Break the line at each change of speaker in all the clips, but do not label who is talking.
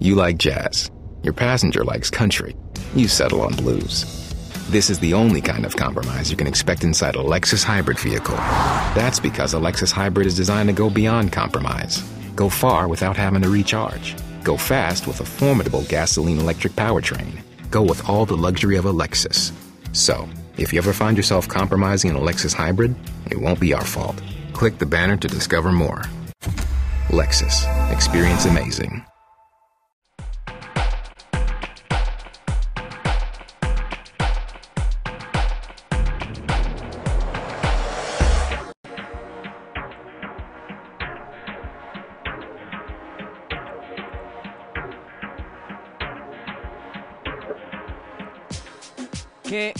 You like jazz. Your passenger likes country. You settle on blues. This is the only kind of compromise you can expect inside a Lexus hybrid vehicle. That's because a Lexus hybrid is designed to go beyond compromise. Go far without having to recharge. Go fast with a formidable gasoline electric powertrain. Go with all the luxury of a Lexus. So, if you ever find yourself compromising in a Lexus hybrid, it won't be our fault. Click the banner to discover more. Lexus. Experience amazing.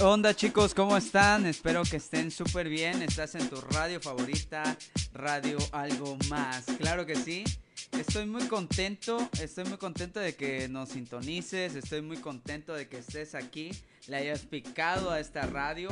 Onda chicos? ¿Cómo están? Espero que estén súper bien. Estás en tu radio favorita, Radio Algo Más. Claro que sí. Estoy muy contento, estoy muy contento de que nos sintonices, estoy muy contento de que estés aquí, le hayas picado a esta radio,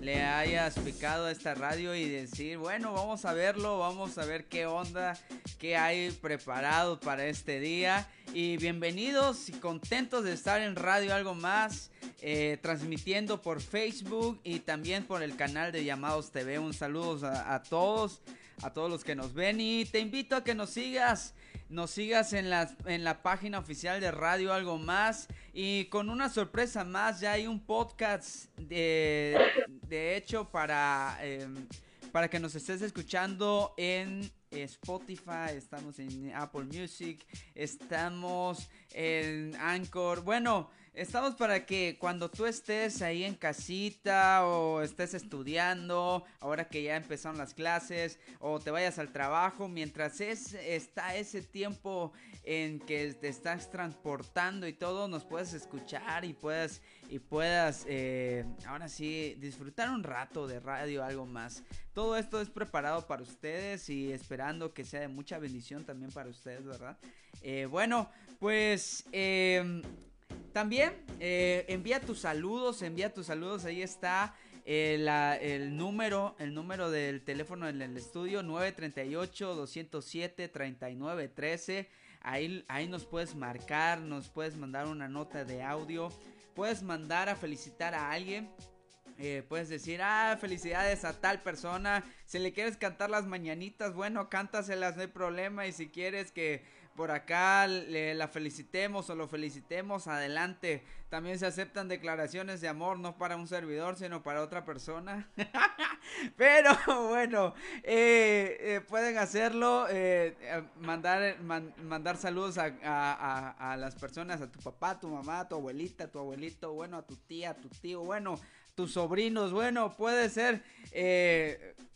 le hayas picado a esta radio y decir, bueno, vamos a verlo, vamos a ver qué onda, qué hay preparado para este día. Y bienvenidos y contentos de estar en Radio Algo Más, eh, transmitiendo por Facebook y también por el canal de Llamados TV. Un saludo a, a todos a todos los que nos ven y te invito a que nos sigas nos sigas en la, en la página oficial de Radio Algo Más. Y con una sorpresa más, ya hay un podcast de, de hecho para, em, para que nos estés escuchando en Spotify, estamos en Apple Music, estamos en Anchor. Bueno, Estamos para que cuando tú estés ahí en casita o estés estudiando, ahora que ya empezaron las clases, o te vayas al trabajo, mientras es, está ese tiempo en que te estás transportando y todo, nos puedes escuchar y puedas, y puedas eh, ahora sí disfrutar un rato de radio, algo más. Todo esto es preparado para ustedes y esperando que sea de mucha bendición también para ustedes, ¿verdad? Eh, bueno, pues... Eh, también eh, envía tus saludos, envía tus saludos, ahí está eh, el número, el número del teléfono en el estudio 938-207-3913. Ahí, ahí nos puedes marcar, nos puedes mandar una nota de audio, puedes mandar a felicitar a alguien. Eh, puedes decir, ah, felicidades a tal persona. Si le quieres cantar las mañanitas, bueno, cántaselas, no hay problema. Y si quieres que por acá le, la felicitemos o lo felicitemos, adelante. También se aceptan declaraciones de amor, no para un servidor, sino para otra persona. Pero bueno, eh, eh, pueden hacerlo, eh, mandar, mandar saludos a, a, a, las personas, a tu papá, tu mamá, tu abuelita, tu abuelito, bueno, a tu tía, a tu tío, bueno, tus sobrinos, bueno, puede ser...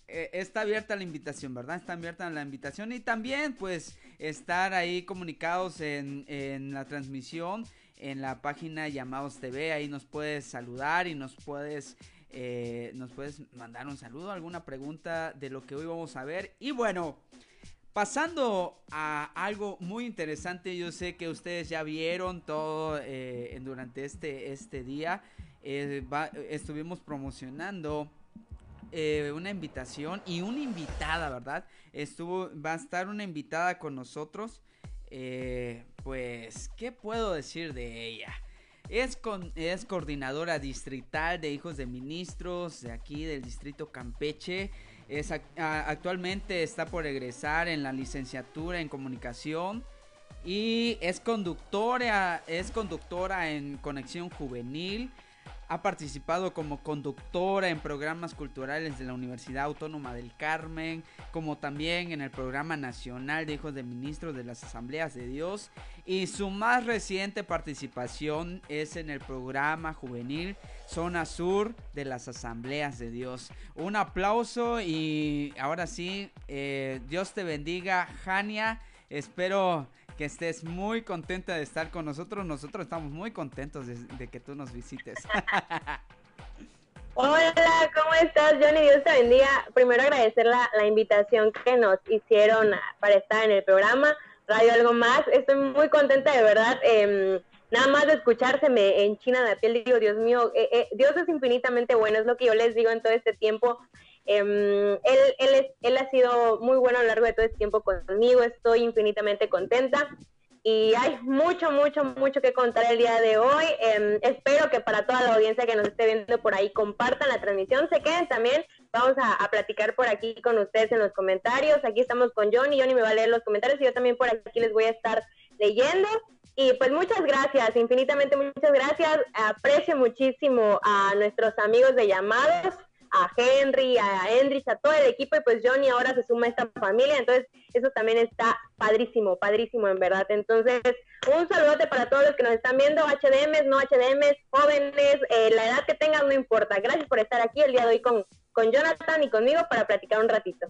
Eh, está abierta la invitación, ¿verdad? Está abierta la invitación y también pues estar ahí comunicados en, la transmisión en la página Llamados TV, ahí nos puedes saludar y nos puedes eh, nos puedes mandar un saludo, alguna pregunta de lo que hoy vamos a ver y bueno. Pasando a algo muy interesante, yo sé que ustedes ya vieron todo eh, durante este, este día. estuvimos promocionando eh, una invitación y una invitada, ¿verdad? Estuvo, va a estar una invitada con nosotros. Eh, pues, ¿qué puedo decir de ella? Es, con, es coordinadora distrital de hijos de ministros de aquí del distrito Campeche. Es, actualmente está por egresar en la licenciatura en comunicación y es conductora, es conductora en conexión juvenil ha participado como conductora en programas culturales de la Universidad Autónoma del Carmen, como también en el Programa Nacional de Hijos de Ministros de las Asambleas de Dios. Y su más reciente participación es en el programa juvenil Zona Sur de las Asambleas de Dios. Un aplauso y ahora sí, eh, Dios te bendiga, Jania. Espero que estés muy contenta de estar con nosotros. Nosotros estamos muy contentos de, que tú nos visites.
Hola, ¿cómo estás, Johnny? Dios te bendiga. Primero agradecer la, invitación que nos hicieron para estar en el programa Radio Algo Más. Estoy muy contenta, de verdad. Em, nada más de escuchárseme en China de piel, digo, Dios mío, eh, eh, Dios es infinitamente bueno, es lo que yo les digo en todo este tiempo. Em, él, él, él ha sido muy bueno a lo largo de todo este tiempo conmigo, estoy infinitamente contenta. y hay mucho, mucho, mucho que contar el día de hoy. Em, espero que para toda la audiencia que nos esté viendo por ahí compartan la transmisión, se queden también. Vamos a, platicar por aquí con ustedes en los comentarios. Aquí estamos con Johnny, Johnny me va a leer los comentarios y yo también por aquí les voy a estar leyendo. Y pues muchas gracias, infinitamente muchas gracias. Aprecio muchísimo a nuestros amigos de llamados a Henry, a Hendrix, a todo el equipo y pues Johnny ahora se suma a esta familia, entonces eso también está padrísimo, padrísimo en verdad. Entonces, un saludote para todos los que nos están viendo, HDMs, no HDMs, jóvenes, eh, la edad que tengan no importa. Gracias por estar aquí el día de hoy con, con Jonathan y conmigo para platicar un ratito.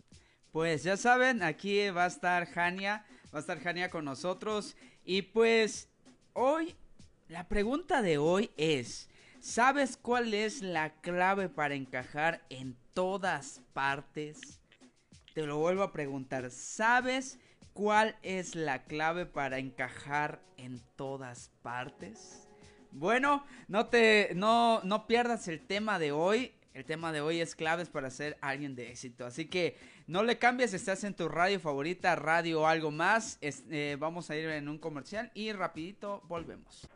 Pues ya saben, aquí va a estar Jania, va a estar Jania con nosotros y pues hoy, la pregunta de hoy es... ¿Sabes cuál es la clave para encajar en todas partes? Te lo vuelvo a preguntar. ¿Sabes cuál es la clave para encajar en todas partes? Bueno, no te no no pierdas el tema de hoy. El tema de hoy es claves para ser alguien de éxito. Así que no le cambies, estás en tu radio favorita, radio algo más. Eh, vamos a ir en un comercial y rapidito volvemos.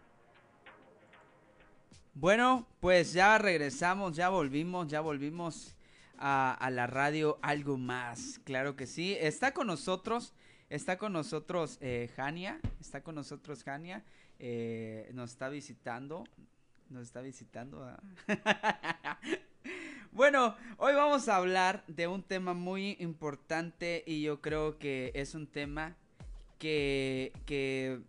Bueno, pues ya regresamos, ya volvimos, ya volvimos a, la radio algo más, claro que sí. Está con nosotros, está con nosotros eh, Jania, está con nosotros Jania, eh, nos está visitando, nos está visitando. Bueno, hoy vamos a hablar de un tema muy importante y yo creo que es un tema que, que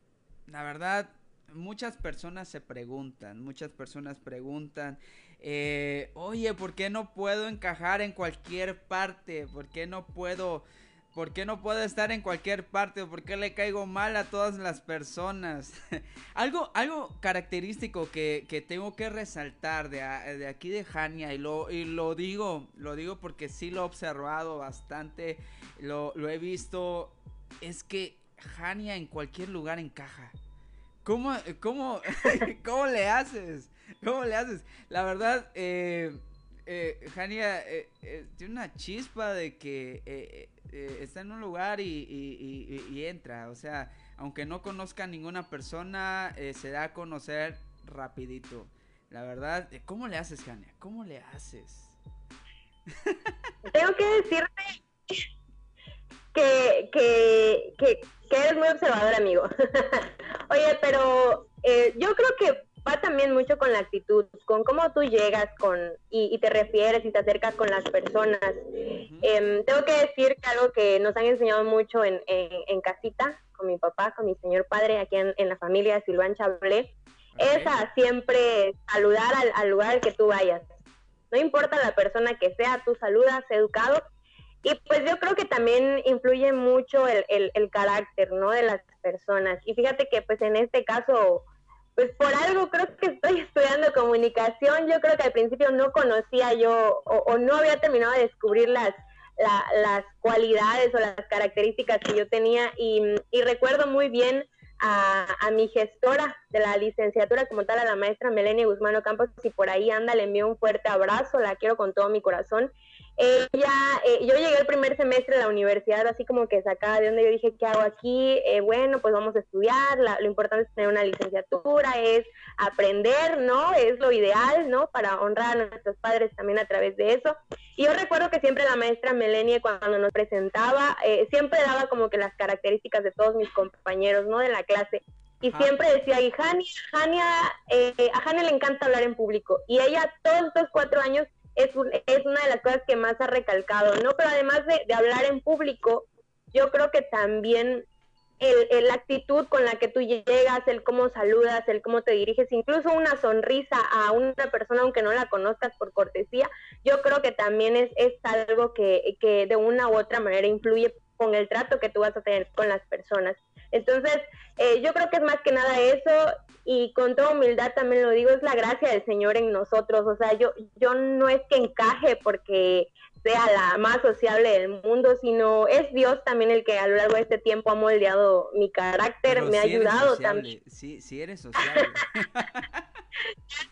la verdad muchas personas se preguntan, muchas personas preguntan, eh, oye, ¿por qué no puedo encajar en cualquier parte? ¿Por qué no puedo, por qué no puedo estar en cualquier parte? ¿Por qué le caigo mal a todas las personas? algo, algo característico que, que, tengo que resaltar de, de aquí de Jania y lo, y lo digo, lo digo porque sí lo he observado bastante, lo, lo he visto, es que Jania en cualquier lugar encaja. ¿Cómo, cómo, cómo le haces? ¿Cómo le haces? La verdad, eh, eh, Jania eh, eh, tiene una chispa de que está en un lugar y, entra. O sea, aunque no conozca a ninguna persona, se da a conocer rapidito. La verdad, ¿cómo le haces, Jania? ¿Cómo le haces?
Tengo que decirte que, que, que, que eres muy observador, amigo. Oye, pero eh, yo creo que va también mucho con la actitud, con cómo tú llegas con y, te refieres y te acercas con las personas. Em, tengo que decir que algo que nos han enseñado mucho en, en, casita, con mi papá, con mi señor padre, aquí en, la familia Silván Chablé, es a siempre saludar al, al lugar al que tú vayas. No importa la persona que sea, tú saludas, educado, y pues yo creo que también influye mucho el, el, carácter, ¿no? De las personas. Y fíjate que pues en este caso, pues por algo creo que estoy estudiando comunicación. Yo creo que al principio no conocía yo o, no había terminado de descubrir las, las cualidades o las características que yo tenía. Y, y recuerdo muy bien a, a, mi gestora de la licenciatura como tal, a la maestra Melenia Guzmán Campos, si por ahí anda, le envío un fuerte abrazo, la quiero con todo mi corazón. Ella, eh, yo llegué el primer semestre de la universidad así como que sacada de donde yo dije, ¿qué hago aquí? Eh, bueno, pues vamos a estudiar, lo importante es tener una licenciatura, es aprender, ¿no? Es lo ideal, ¿no? Para honrar a nuestros padres también a través de eso. Y yo recuerdo que siempre la maestra Melanie cuando nos presentaba, eh, siempre daba como que las características de todos mis compañeros, ¿no? De la clase. Y siempre decía, y Jania, Jania a Jania le encanta hablar en público. Y ella todos estos cuatro años es, es una de las cosas que más ha recalcado, ¿no? Pero además de, hablar en público, yo creo que también el, la actitud con la que tú llegas, el cómo saludas, el cómo te diriges, incluso una sonrisa a una persona aunque no la conozcas por cortesía, yo creo que también es, es algo que, que de una u otra manera influye con el trato que tú vas a tener con las personas. Entonces, eh, yo creo que es más que nada eso y con toda humildad también lo digo, es la gracia del Señor en nosotros. O sea, yo, yo no es que encaje porque sea la más sociable del mundo, sino es Dios también el que a lo largo de este tiempo ha moldeado mi carácter, me ha ayudado también.
Sí, sí eres sociable.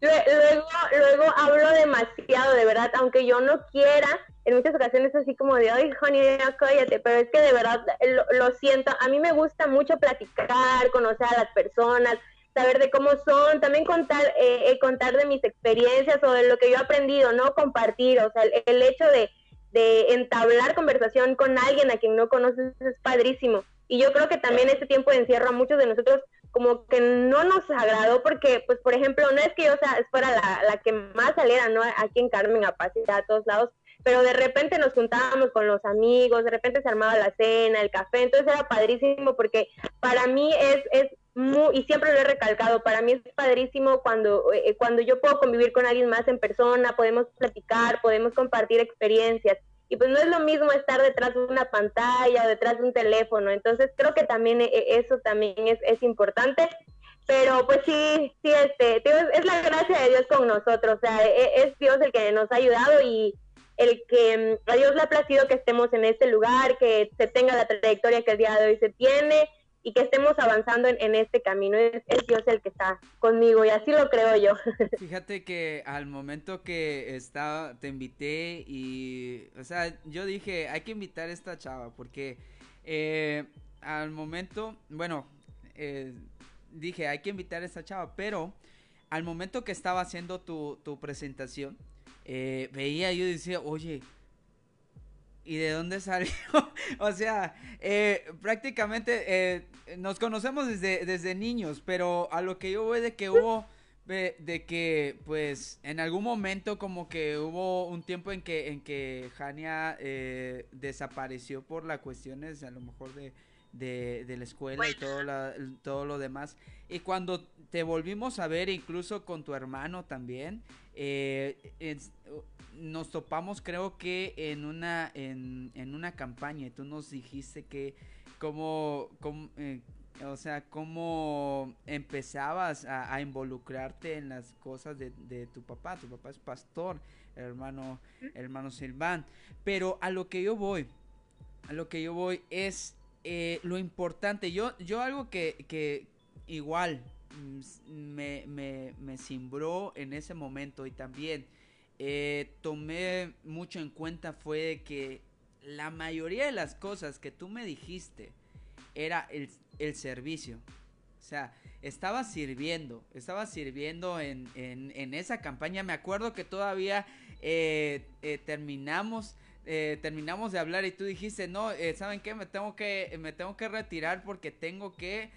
luego, luego hablo demasiado, de verdad, aunque yo no quiera, en muchas ocasiones así como de, ay, honey, ya cállate, pero es que de verdad lo, siento, a mí me gusta mucho platicar, conocer a las personas, saber de cómo son, también contar, eh, eh, contar de mis experiencias o de lo que yo he aprendido, ¿no? Compartir, o sea, el, hecho de, de entablar conversación con alguien a quien no conoces es padrísimo. Y yo creo que también este tiempo de encierro a muchos de nosotros como que no nos agradó porque, pues, por ejemplo, no es que yo sea, fuera la, la que más saliera, ¿no? Aquí en Carmen a pasear a todos lados, pero de repente nos juntábamos con los amigos, de repente se armaba la cena, el café, entonces era padrísimo porque para mí es, es muy, y siempre lo he recalcado, para mí es padrísimo cuando, eh, cuando yo puedo convivir con alguien más en persona, podemos platicar, podemos compartir experiencias. Y pues no es lo mismo estar detrás de una pantalla o detrás de un teléfono. Entonces creo que también eh, eso también es, es importante. Pero pues sí, sí, este, es la gracia de Dios con nosotros, o sea, e, es Dios el que nos ha ayudado y, el que mm, a Dios le ha placido que estemos en este lugar, que se tenga la trayectoria que el día de hoy se tiene y que estemos avanzando en, este camino. Es, Dios el que está conmigo y así lo creo yo.
Fíjate que al momento que estaba, te invité y, o sea, yo dije, hay que invitar a esta chava porque eh, al momento, bueno, eh, dije, hay que invitar a esta chava, pero al momento que estaba haciendo tu, tu presentación, eh, veía yo decía, oye, ¿y de dónde salió? o sea, eh, prácticamente eh, nos conocemos desde, desde niños, pero a lo que yo voy de que hubo, de, que pues en algún momento como que hubo un tiempo en que, en que Jania desapareció por las cuestiones a lo mejor de, de, la escuela y todo, todo lo demás. Y cuando te volvimos a ver, incluso con tu hermano también, eh, nos topamos creo que en una, en, una campaña y tú nos dijiste que como, eh, o sea, cómo empezabas a, involucrarte en las cosas de, tu papá. Tu papá es pastor, hermano, hermano Silván. Pero a lo que yo voy, a lo que yo voy es eh, lo importante. Yo, yo algo que, que igual mm, me, me, me cimbró en ese momento y también eh, tomé mucho en cuenta fue que la mayoría de las cosas que tú me dijiste era el, servicio. O sea, estaba sirviendo, estaba sirviendo en, esa campaña. Me acuerdo que todavía eh, eh, terminamos, terminamos de hablar y tú dijiste, no, ¿saben qué? Me tengo que, me tengo que retirar porque tengo que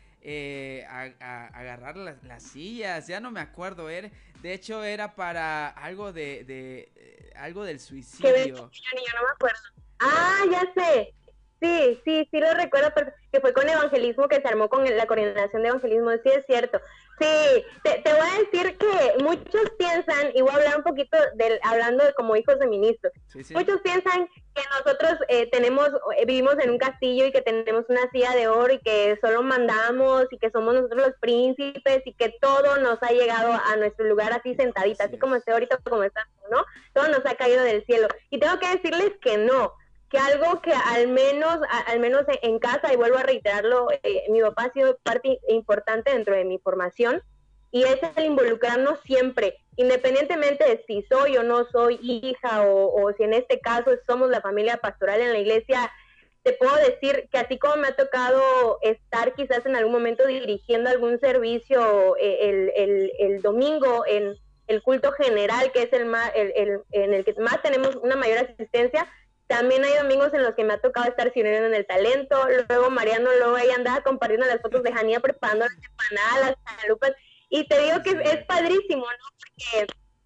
a, agarrar las, sillas, ya no me acuerdo, era, de hecho era para algo de, de eh, algo del suicidio.
yo no me acuerdo. Ah, ya sé. Sí, sí, sí lo recuerdo, que fue con evangelismo que se armó con la coordinación de evangelismo, sí es cierto. Sí, te, voy a decir que muchos piensan, y voy a hablar un poquito del, hablando de como hijos de ministros, muchos piensan que nosotros eh, tenemos, eh, vivimos en un castillo y que tenemos una silla de oro y que solo mandamos y que somos nosotros los príncipes y que todo nos ha llegado a nuestro lugar así sentadita, así como esté ahorita como está, ¿no? Todo nos ha caído del cielo. Y tengo que decirles que no, que algo que al menos, al menos en casa, y vuelvo a reiterarlo, eh, mi papá ha sido parte importante dentro de mi formación, y es el involucrarnos siempre, independientemente de si soy o no soy hija, o, si en este caso somos la familia pastoral en la iglesia, te puedo decir que así como me ha tocado estar quizás en algún momento dirigiendo algún servicio eh, el, el, el domingo en el culto general, que es el, más, el, en el que más tenemos una mayor asistencia, también hay domingos en los que me ha tocado estar sirviendo en el talento. Luego Mariano, luego ella andaba compartiendo las fotos de Jania preparando las empanadas, las chalupas. Y te digo que es, padrísimo, ¿no?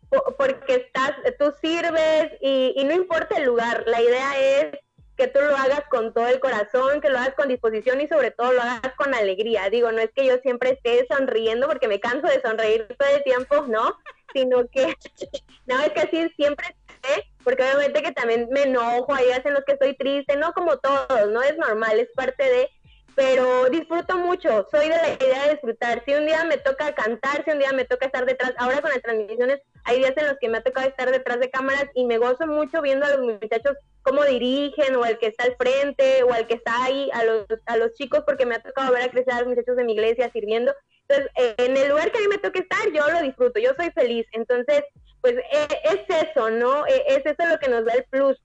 Porque, porque estás, tú sirves y, y no importa el lugar. La idea es que tú lo hagas con todo el corazón, que lo hagas con disposición y sobre todo lo hagas con alegría. Digo, no es que yo siempre esté sonriendo porque me canso de sonreír todo el tiempo, ¿no? Sino que, no, es que así siempre esté porque obviamente que también me enojo, hay días en los que estoy triste, no como todos, no es normal, es parte de, pero disfruto mucho, soy de la idea de disfrutar. Si un día me toca cantar, si un día me toca estar detrás, ahora con las transmisiones hay días en los que me ha tocado estar detrás de cámaras y me gozo mucho viendo a los muchachos cómo dirigen, o el que está al frente, o el que está ahí, a los, a los chicos, porque me ha tocado ver a crecer a los muchachos de mi iglesia sirviendo. Entonces, en el lugar que a mí me toca estar, yo lo disfruto, yo soy feliz. Entonces, pues e, es eso, ¿no? E, es eso lo que nos da el plus.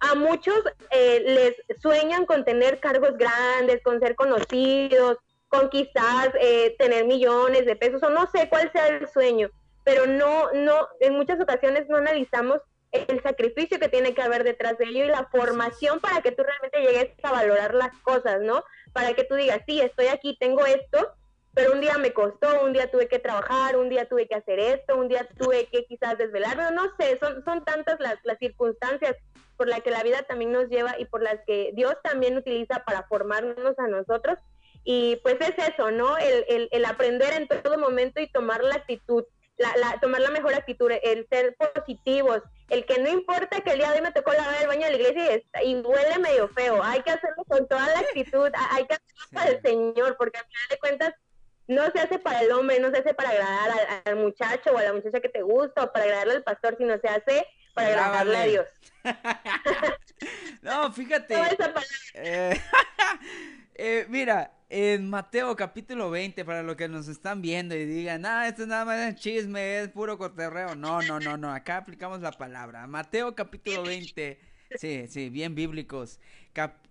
a muchos eh, les sueñan con tener cargos grandes, con ser conocidos, con quizás eh, tener millones de pesos, o no sé cuál sea el sueño, pero no, no, en muchas ocasiones no analizamos el sacrificio que tiene que haber detrás de ello y la formación para que tú realmente llegues a valorar las cosas, ¿no? Para que tú digas, sí, estoy aquí, tengo esto, pero un día me costó, un día tuve que trabajar, un día tuve que hacer esto, un día tuve que quizás desvelarme, no sé, son, son tantas las, las circunstancias por las que la vida también nos lleva y por las que Dios también utiliza para formarnos a nosotros. Y pues es eso, ¿no? El, el, el aprender en todo momento y tomar la actitud, la, la, tomar la mejor actitud, el ser positivos, el que no importa que el día de hoy me tocó lavar el baño de la iglesia y, huele medio feo, hay que hacerlo con toda la actitud, hay que hacerlo para el Señor, porque al final de cuentas no se hace para el hombre, no se hace para agradar al, muchacho o a la muchacha que te gusta o para agradarle al pastor, sino se hace para agradarle a Dios.
no, fíjate. Eh, eh, mira, en Mateo capítulo 20, para los que nos están viendo y digan, ah, esto nada más es chisme, es puro coterreo. No, no, no, no, acá aplicamos la palabra. Mateo capítulo 20 Sí, sí, bien bíblicos.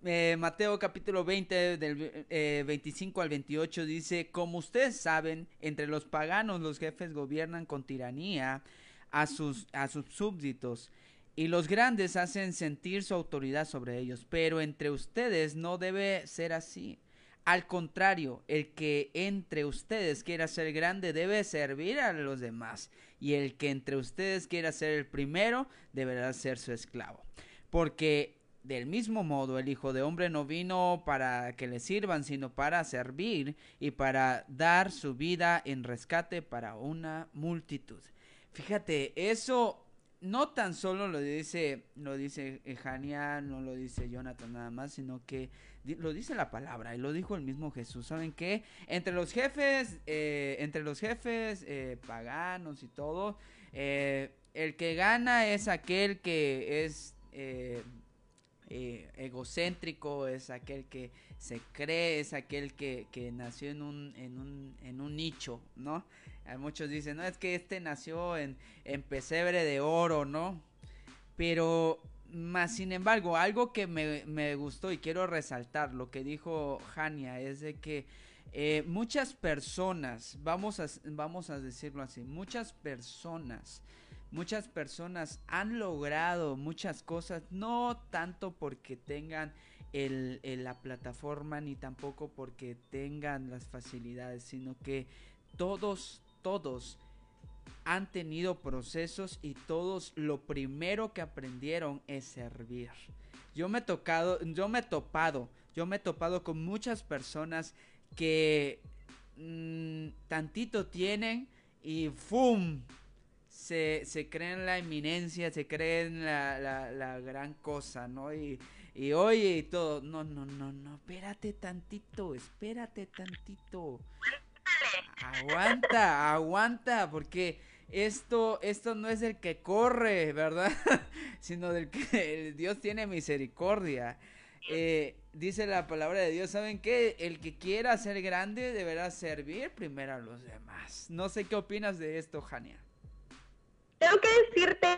Eh, Mateo capítulo 20 del 25 eh, al 28 dice, como ustedes saben, entre los paganos los jefes gobiernan con tiranía a sus, a sus súbditos y los grandes hacen sentir su autoridad sobre ellos, pero entre ustedes no debe ser así. Al contrario, el que entre ustedes quiera ser grande debe servir a los demás, y el que entre ustedes quiera ser el primero deberá ser su esclavo porque del mismo modo el Hijo de Hombre no vino para que le sirvan, sino para servir y para dar su vida en rescate para una multitud. Fíjate, eso no tan solo lo dice, lo dice Jania, no lo dice Jonathan nada más, sino que lo dice la palabra y lo dijo el mismo Jesús. ¿Saben qué? Entre los jefes, eh, entre los jefes eh, paganos y todo, eh, el que gana es aquel que es eh, egocéntrico, es aquel que se cree, es aquel que, nació en un, en, un, en un nicho, ¿no? muchos dicen, no, es que este nació en, en pesebre de oro, ¿no? Pero, más sin embargo, algo que me, gustó y quiero resaltar, lo que dijo Jania, es de que eh, muchas personas, vamos vamos a decirlo así, muchas personas Muchas personas han logrado muchas cosas, no tanto porque tengan la plataforma ni tampoco porque tengan las facilidades, sino que todos, todos han tenido procesos y todos lo primero que aprendieron es servir. Yo me he tocado, yo me he topado, yo me he topado con muchas personas que mm, tantito tienen y ¡fum! Se, se creen la eminencia, se creen la, la, gran cosa, ¿no? Y, y oye y todo. No, no, no, no, espérate tantito, espérate tantito. Aguanta, aguanta, porque esto, esto no es el que corre, ¿verdad? Sino del que Dios tiene misericordia. Eh, dice la palabra de Dios, ¿saben qué? El que quiera ser grande deberá servir primero a los demás. No sé qué opinas de esto, Jania.
Tengo que decirte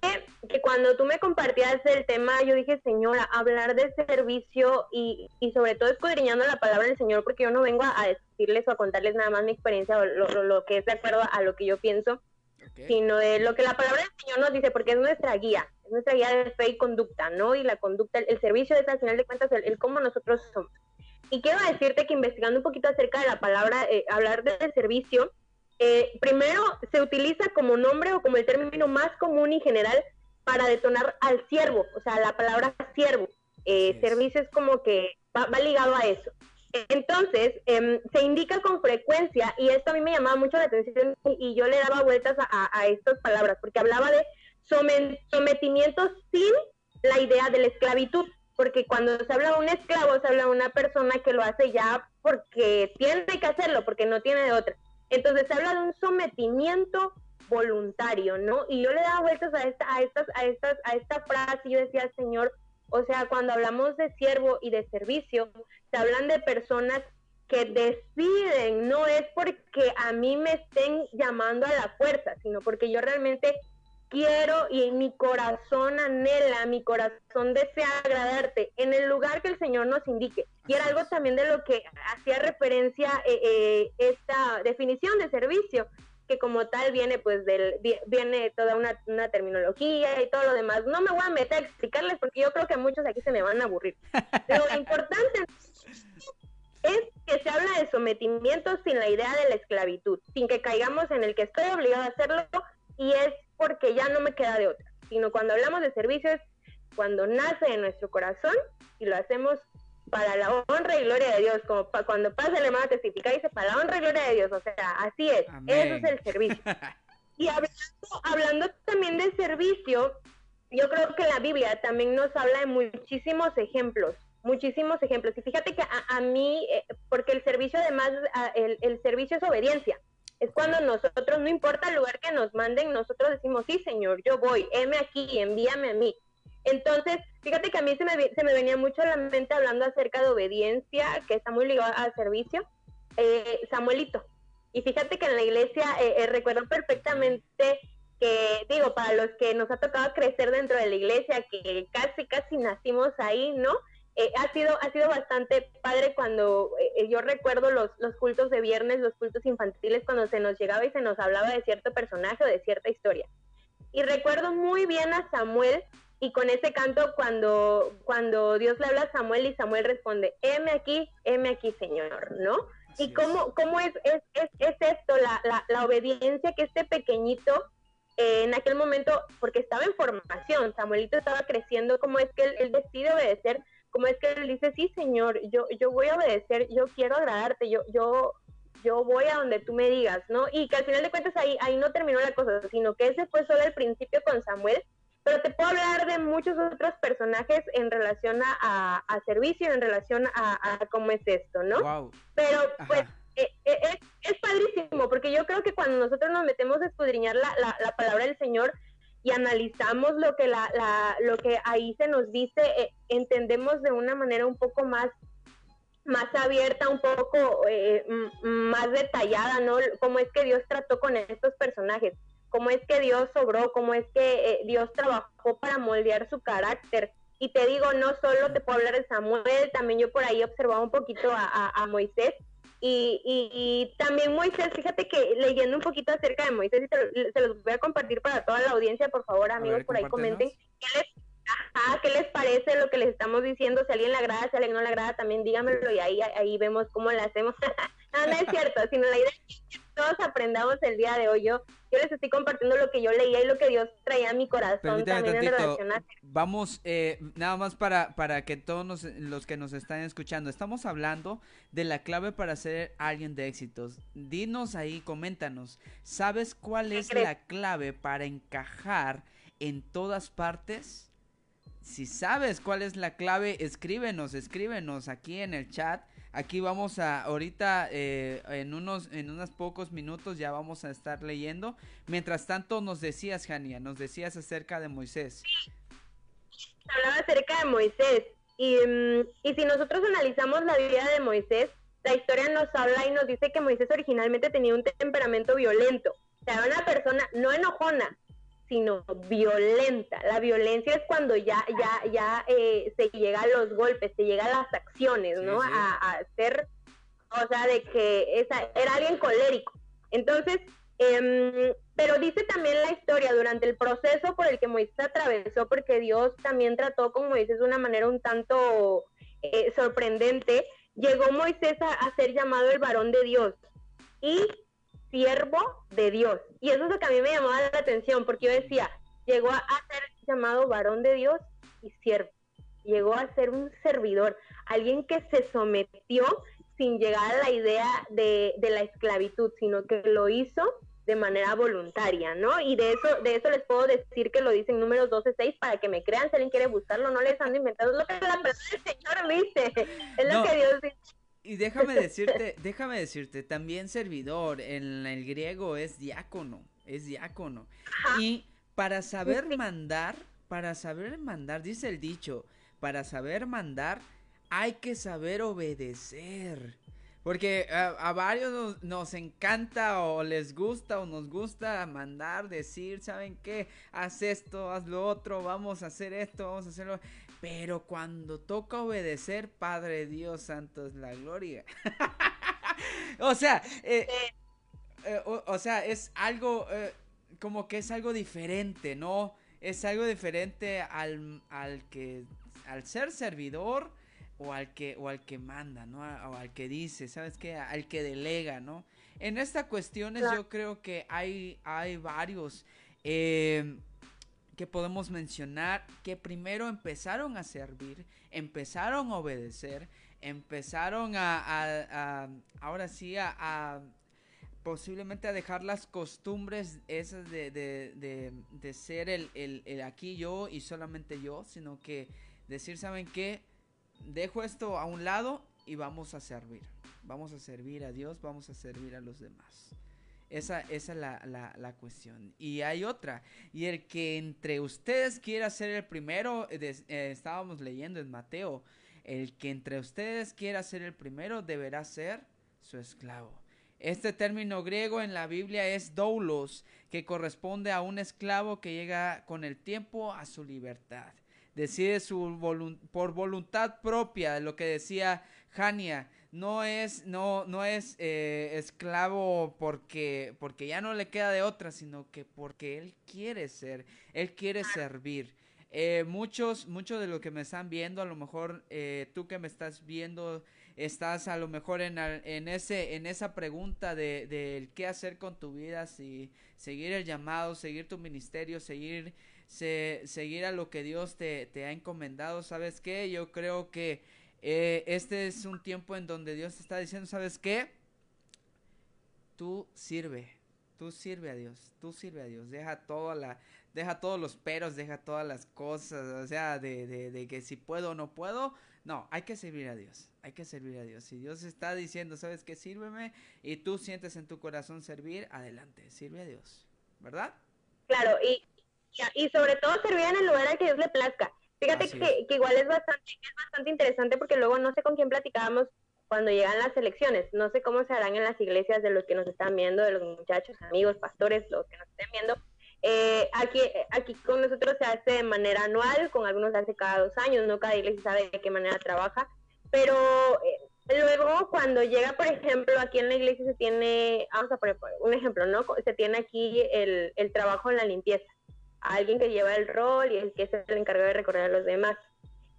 que cuando tú me compartías el tema, yo dije, señora, hablar de servicio y, y sobre todo escudriñando la palabra del Señor, porque yo no vengo a, decirles o a contarles nada más mi experiencia o lo, lo, que es de acuerdo a lo que yo pienso, sino de lo que la palabra del Señor nos dice, porque es nuestra guía, es nuestra guía de fe y conducta, ¿no? Y la conducta, el, servicio es al final de cuentas el, cómo nosotros somos. Y quiero decirte que investigando un poquito acerca de la palabra, eh, hablar de servicio, eh, primero se utiliza como nombre o como el término más común y general para detonar al siervo, o sea, la palabra siervo. Eh, servicio es como que va, ligado a eso. Entonces, em, se indica con frecuencia, y esto a mí me llamaba mucho la atención, y yo le daba vueltas a, estas palabras, porque hablaba de sometimiento sin la idea de la esclavitud, porque cuando se habla de un esclavo, se habla de una persona que lo hace ya porque tiene que hacerlo, porque no tiene de otra. Entonces se habla de un sometimiento voluntario, ¿no? Y yo le daba vueltas a esta, a estas, a estas, a esta frase y yo decía, Señor, o sea, cuando hablamos de siervo y de servicio, se hablan de personas que deciden, no es porque a mí me estén llamando a la fuerza, sino porque yo realmente quiero y mi corazón anhela, mi corazón desea agradarte en el lugar que el Señor nos indique. Y era algo también de lo que hacía referencia eh, eh, esta definición de servicio, que como tal viene pues del viene toda una, una, terminología y todo lo demás. No me voy a meter a explicarles porque yo creo que muchos aquí se me van a aburrir. Pero lo importante es que se habla de sometimiento sin la idea de la esclavitud, sin que caigamos en el que estoy obligado a hacerlo y es porque ya no me queda de otra, sino cuando hablamos de servicio es cuando nace en nuestro corazón y lo hacemos para la honra y gloria de Dios, como cuando pasa el hermano testifica, dice para la honra y gloria de Dios, o sea, así es, eso es el servicio. y hablando, hablando también de servicio, yo creo que la Biblia también nos habla de muchísimos ejemplos, muchísimos ejemplos. Y fíjate que a, mí, eh, porque el servicio además, el, el servicio es obediencia. Es cuando nosotros, no importa el lugar que nos manden, nosotros decimos, sí, Señor, yo voy, heme aquí, envíame a mí. Entonces, fíjate que a mí se me, se me venía mucho a la mente hablando acerca de obediencia, que está muy ligado al servicio, eh, Samuelito. Y fíjate que en la iglesia eh, eh, recuerdo perfectamente que, digo, para los que nos ha tocado crecer dentro de la iglesia, que casi, casi nacimos ahí, ¿no? Eh, ha sido ha sido bastante padre cuando eh, yo recuerdo los, los cultos de viernes, los cultos infantiles, cuando se nos llegaba y se nos hablaba de cierto personaje o de cierta historia. Y recuerdo muy bien a Samuel y con ese canto cuando, cuando Dios le habla a Samuel y Samuel responde, heme aquí, heme aquí, Señor, ¿no? y cómo, cómo es, es, es, es esto, la, la, la, obediencia que este pequeñito eh, en aquel momento, porque estaba en formación, Samuelito estaba creciendo, cómo es que él, él decide obedecer como es que él dice, sí, Señor, yo, yo voy a obedecer, yo quiero agradarte, yo, yo, yo voy a donde tú me digas, ¿no? Y que al final de cuentas ahí, ahí no terminó la cosa, sino que ese fue solo el principio con Samuel, pero te puedo hablar de muchos otros personajes en relación a, a, servicio, en relación a, cómo es esto, ¿no? Pero pues eh, eh, es, es, padrísimo, porque yo creo que cuando nosotros nos metemos a escudriñar la, la, la palabra del Señor, y analizamos lo que, la, la, lo que ahí se nos dice, eh, entendemos de una manera un poco más, más abierta, un poco eh, más detallada, ¿no? Cómo es que Dios trató con estos personajes, cómo es que Dios sobró, cómo es que eh, Dios trabajó para moldear su carácter. Y te digo, no solo te puedo hablar de Samuel, también yo por ahí observaba un poquito a, a Moisés, y, y, también Moisés, fíjate que leyendo un poquito acerca de Moisés, y se, los voy a compartir para toda la audiencia, por favor, amigos, por ahí comenten qué les, qué les parece lo que les estamos diciendo, si a alguien le agrada, si a alguien no le agrada, también dígamelo y ahí, ahí vemos cómo lo hacemos. no, no es cierto, sino la idea es que todos aprendamos el día de hoy. Yo, yo les estoy compartiendo lo que yo leía y lo que Dios traía a mi corazón también en relación a...
Vamos, eh, nada más para, para que todos los que nos están escuchando, estamos hablando de la clave para ser alguien de éxitos. Dinos ahí, coméntanos, ¿sabes cuál es la clave para encajar en todas partes? Si sabes cuál es la clave, escríbenos, escríbenos aquí en el chat Aquí vamos a, ahorita eh, en, unos, en unos pocos minutos ya vamos a estar leyendo. Mientras tanto nos decías, Jania, nos decías acerca de Moisés.
Hablaba acerca de Moisés. Y, mm, y si nosotros analizamos la vida de Moisés, la historia nos habla y nos dice que Moisés originalmente tenía un temperamento violento. Era una persona no enojona, sino violenta. La violencia es cuando ya, ya, ya eh, se llega a los golpes, se llega a las acciones, ¿no? A, hacer, o sea, de que esa, era alguien colérico. Entonces, em, pero dice también la historia durante el proceso por el que Moisés atravesó, porque Dios también trató con Moisés de una manera un tanto eh, sorprendente, llegó Moisés a, a ser llamado el varón de Dios. Y siervo de Dios. Y eso es lo que a mí me llamaba la atención, porque yo decía, llegó a, ser llamado varón de Dios y siervo. Llegó a ser un servidor, alguien que se sometió sin llegar a la idea de, la esclavitud, sino que lo hizo de manera voluntaria, ¿no? Y de eso, de eso les puedo decir que lo dice en números 12.6 para que me crean, si alguien quiere buscarlo, no les han inventado, es lo que la persona del Señor dice, es lo que Dios dice
y déjame decirte, déjame decirte, también servidor en el griego es diácono, es diácono. Y para saber mandar, para saber mandar, dice el dicho, para saber mandar hay que saber obedecer. Porque a, varios nos, encanta o les gusta o nos gusta mandar, decir, ¿saben qué? Haz esto, haz lo otro, vamos a hacer esto, vamos a hacerlo. Pero cuando toca obedecer, Padre Dios Santo es la gloria. o sea, eh, eh, o, sea, es algo eh, como que es algo diferente, ¿no? Es algo diferente al, al que, al ser servidor o al que, o al que manda, ¿no? O al que dice, ¿sabes qué? Al que delega, ¿no? En estas cuestiones yo creo que hay, hay varios que podemos mencionar que primero empezaron a servir, empezaron a obedecer, empezaron a, ahora sí, a, posiblemente a dejar las costumbres esas de, de, ser el, el, aquí yo y solamente yo, sino que decir, ¿saben qué? Dejo esto a un lado y vamos a servir. Vamos a servir a Dios, vamos a servir a los demás. Esa, esa es la, la, cuestión. Y hay otra. Y el que entre ustedes quiera ser el primero, eh, eh, estábamos leyendo en Mateo, el que entre ustedes quiera ser el primero deberá ser su esclavo. Este término griego en la Biblia es doulos, que corresponde a un esclavo que llega con el tiempo a su libertad. Decide su por voluntad propia, lo que decía Jania, no es, no, no es eh, esclavo porque, porque ya no le queda de otra, sino que porque él quiere ser, él quiere servir. Eh, muchos, muchos de los que me están viendo, a lo mejor eh, tú que me estás viendo, estás a lo mejor en, en, ese, en esa pregunta de, de, qué hacer con tu vida, si seguir el llamado, seguir tu ministerio, seguir, seguir a lo que Dios te, te ha encomendado. ¿Sabes qué? Yo creo que eh, este es un tiempo en donde Dios está diciendo, ¿sabes qué? Tú sirve, tú sirve a Dios, tú sirve a Dios, deja toda la, deja todos los peros, deja todas las cosas, o sea, de, de, de que si puedo o no puedo, no, hay que servir a Dios, hay que servir a Dios. Si Dios está diciendo, ¿sabes qué? Sírveme y tú sientes en tu corazón servir, adelante, sirve a Dios, ¿verdad?
Claro, y, y sobre todo servir en el lugar al que Dios le plazca. Fíjate que, igual es bastante, es bastante interesante porque luego no sé con quién platicábamos cuando llegan las elecciones. No sé cómo se harán en las iglesias de los que nos están viendo, de los muchachos, amigos, pastores, los que nos estén viendo. Eh, aquí, aquí con nosotros se hace de manera anual, con algunos se hace cada dos años, no cada iglesia sabe de qué manera trabaja, pero eh, luego cuando llega, por ejemplo, aquí en la iglesia se tiene, vamos a poner un ejemplo, ¿no? Se tiene aquí el, el trabajo en la limpieza alguien que lleva el rol y el que es el encargado de recorrer a los demás.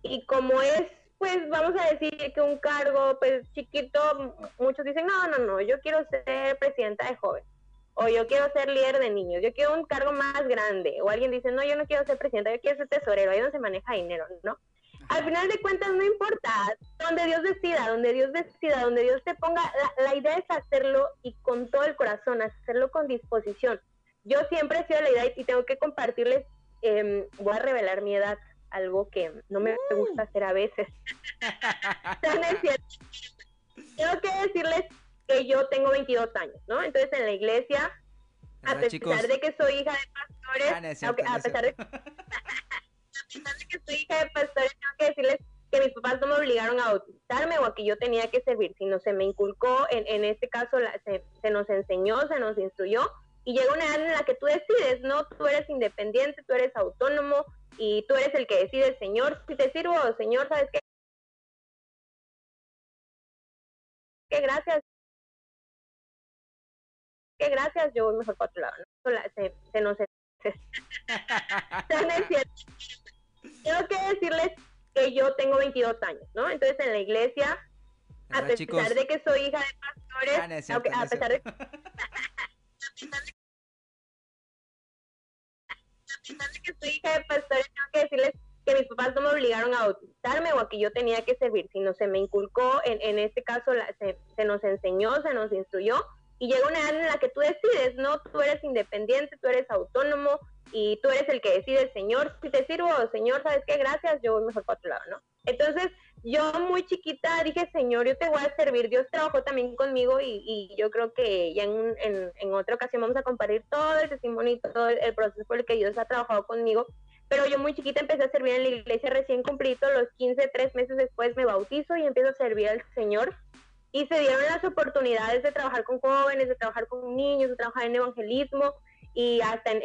Y como es, pues vamos a decir que un cargo pues chiquito, muchos dicen, no, no, no, yo quiero ser presidenta de jóvenes, o yo quiero ser líder de niños, yo quiero un cargo más grande, o alguien dice, no, yo no quiero ser presidenta, yo quiero ser tesorero, ahí no se maneja dinero, ¿no? Al final de cuentas no importa, donde Dios decida, donde Dios decida, donde Dios te ponga, la, la idea es hacerlo y con todo el corazón, hacerlo con disposición yo siempre he sido la idea y tengo que compartirles, eh, voy a revelar mi edad, algo que no me mm. gusta hacer a veces. tengo que decirles que yo tengo 22 años, ¿no? Entonces en la iglesia, a pesar de que soy hija de pastores, ah, a, pesar de, que soy hija de pastores, tengo que decirles que mis papás no me obligaron a bautizarme o a que yo tenía que servir, sino se me inculcó, en, en este caso se, se nos enseñó, se nos instruyó y llega una edad en la que tú decides, ¿no? Tú eres independiente, tú eres autónomo y tú eres el que decide, Señor, si te sirvo, Señor, ¿sabes qué? Qué gracias. Qué gracias, yo voy mejor para otro lado, ¿no? Se, se nos... Tengo que decirles que yo tengo 22 años, ¿no? Entonces en la iglesia, a pesar de que soy hija de pastores, ah, a pesar de... que soy hija de pastores, tengo que decirles que mis papás no me obligaron a bautizarme o a que yo tenía que servir, sino se me inculcó, en, en este caso se, se, nos enseñó, se nos instruyó, y llega una edad en la que tú decides, ¿no? Tú eres independiente, tú eres autónomo, y tú eres el que decide, Señor, si te sirvo, Señor, ¿sabes qué? Gracias, yo voy mejor para otro lado, ¿no? Entonces, yo muy chiquita dije, Señor, yo te voy a servir. Dios trabajó también conmigo y, y yo creo que ya en, en, en, otra ocasión vamos a compartir todo el testimonio y todo el, proceso por el que Dios ha trabajado conmigo. Pero yo muy chiquita empecé a servir en la iglesia recién cumplido, los 15, tres meses después me bautizo y empiezo a servir al Señor. y se dieron las oportunidades de trabajar con jóvenes, de trabajar con niños, de trabajar en evangelismo y hasta en,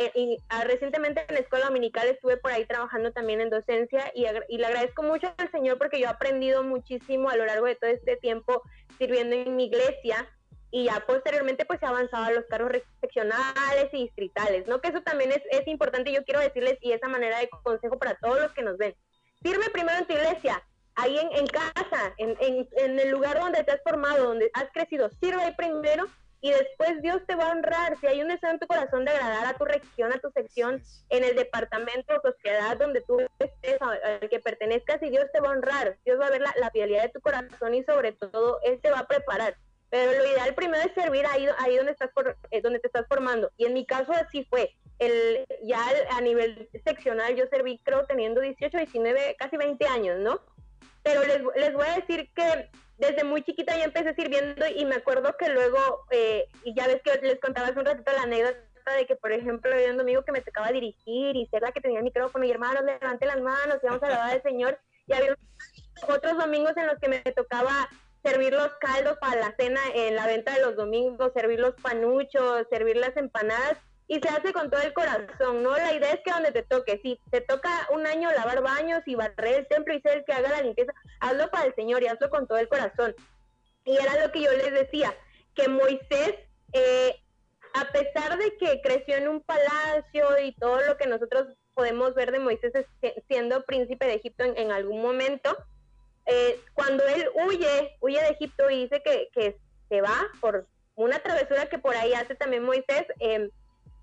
ah, recientemente en la escuela dominical estuve por ahí trabajando también en docencia y, y, le agradezco mucho al Señor porque yo he aprendido muchísimo a lo largo de todo este tiempo sirviendo en mi iglesia y ya posteriormente pues he avanzado a los cargos seccionales y distritales, ¿no? Que eso también es, es importante, yo quiero decirles y esa manera de consejo para todos los que nos ven. Sirve primero en tu iglesia, ahí en, en casa, en, en, en, el lugar donde te has formado, donde has crecido, sirve ahí primero y después Dios te va a honrar. Si hay un deseo en tu corazón de agradar a tu región, a tu sección, en el departamento o sociedad donde tú estés, al que pertenezcas, y Dios te va a honrar. Dios va a ver la, la fidelidad de tu corazón y sobre todo Él te va a preparar. Pero lo ideal primero es servir ahí, ahí donde, estás por, eh, donde te estás formando. Y en mi caso así fue. El, ya a nivel seccional yo serví creo teniendo 18, 19, casi 20 años, ¿no? Pero les, les voy a decir que desde muy chiquita ya empecé sirviendo y me acuerdo que luego, eh, y ya ves que les contaba hace un ratito la anécdota de que, por ejemplo, había un domingo que me tocaba dirigir y ser la que tenía el micrófono y hermanos, levante las manos y vamos a alabar al Señor. Y había otros domingos en los que me tocaba servir los caldos para la cena en la venta de los domingos, servir los panuchos, servir las empanadas y se hace con todo el corazón, ¿no? La idea es que donde te toque, si te toca un año lavar baños y barrer el templo y ser el que haga la limpieza, hazlo para el Señor y hazlo con todo el corazón. Y era lo que yo les decía, que Moisés, eh, a pesar de que creció en un palacio y todo lo que nosotros podemos ver de Moisés siendo príncipe de Egipto en, algún momento, eh, cuando él huye, huye de Egipto y dice que, que se va por una travesura que por ahí hace también Moisés, eh,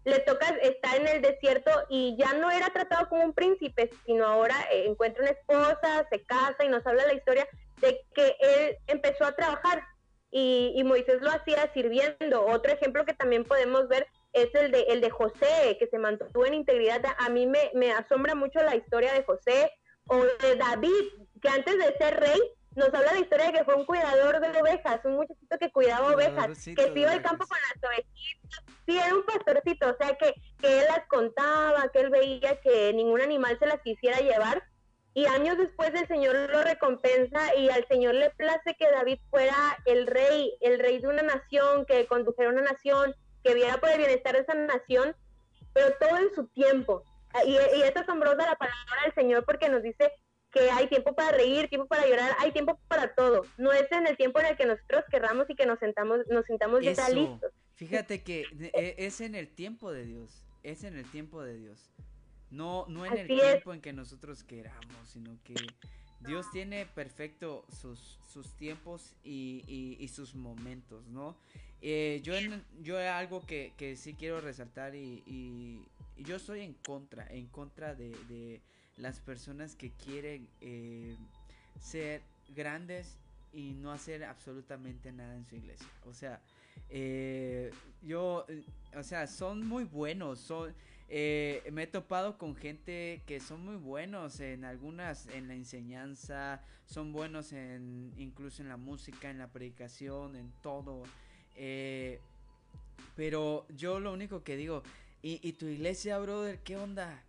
le toca estar en el desierto y ya no era tratado como un príncipe, sino ahora eh, encuentra una esposa, se casa y nos habla la historia de que él empezó a trabajar y, y, Moisés lo hacía sirviendo. Otro ejemplo que también podemos ver es el de, el de José, que se mantuvo en integridad. A mí me, me asombra mucho la historia de José o de David, que antes de ser rey nos habla la historia de que fue un cuidador de ovejas, un muchachito que cuidaba ovejas, que se iba al campo con las ovejitas. Sí, era un pastorcito, o sea, que, que él las contaba, que él veía que ningún animal se las quisiera llevar. Y años después el Señor lo recompensa y al Señor le place que David fuera el rey, el rey de una nación, que condujera una nación, que viera por el bienestar de esa nación, pero todo en su tiempo. Y, y es asombrosa la palabra del Señor porque nos dice que hay tiempo para reír, tiempo para llorar, hay tiempo para todo. No es en el tiempo en el que nosotros querramos y que nos sentamos, nos sintamos ya listos.
Fíjate que e, es en el tiempo de Dios, es en el tiempo de Dios. No, no en el tiempo en que nosotros queramos, sino que Dios tiene perfecto sus, sus tiempos y, y, sus momentos, ¿no? Eh, yo, en, yo algo que, que sí quiero resaltar y, y, yo estoy en contra, en contra de las personas que quieren eh, ser grandes y no hacer absolutamente nada en su iglesia. O sea, eh, yo, eh, o sea, son muy buenos. Son, me he topado con gente que son muy buenos en algunas, en la enseñanza, son buenos en, incluso en la música, en la predicación, en todo. pero yo lo único que digo, ¿y, ¿y tu iglesia, brother? ¿Qué onda?